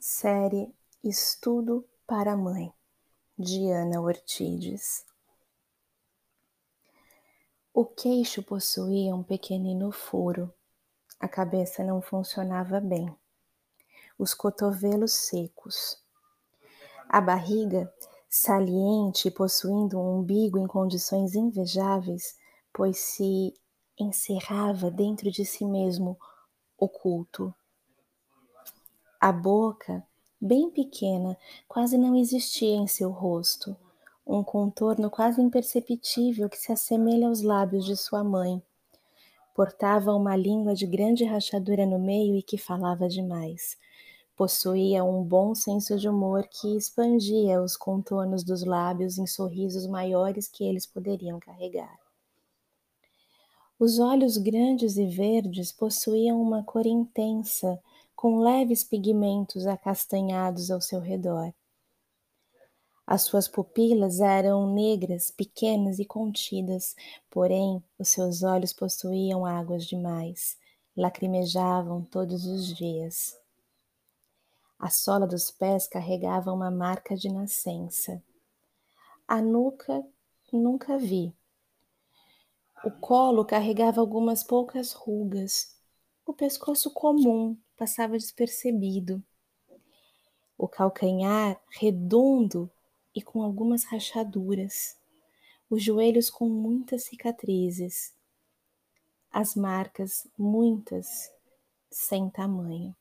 Série Estudo para a Mãe, de Ana Ortides. O queixo possuía um pequenino furo, a cabeça não funcionava bem, os cotovelos secos, a barriga saliente possuindo um umbigo em condições invejáveis, pois se encerrava dentro de si mesmo, oculto. A boca, bem pequena, quase não existia em seu rosto, um contorno quase imperceptível que se assemelha aos lábios de sua mãe. Portava uma língua de grande rachadura no meio e que falava demais. Possuía um bom senso de humor que expandia os contornos dos lábios em sorrisos maiores que eles poderiam carregar. Os olhos grandes e verdes possuíam uma cor intensa, com leves pigmentos acastanhados ao seu redor. As suas pupilas eram negras, pequenas e contidas, porém os seus olhos possuíam águas demais, lacrimejavam todos os dias. A sola dos pés carregava uma marca de nascença. A nuca nunca vi. O colo carregava algumas poucas rugas. O pescoço comum, passava despercebido. O calcanhar redondo e com algumas rachaduras, os joelhos com muitas cicatrizes, as marcas, muitas, sem tamanho.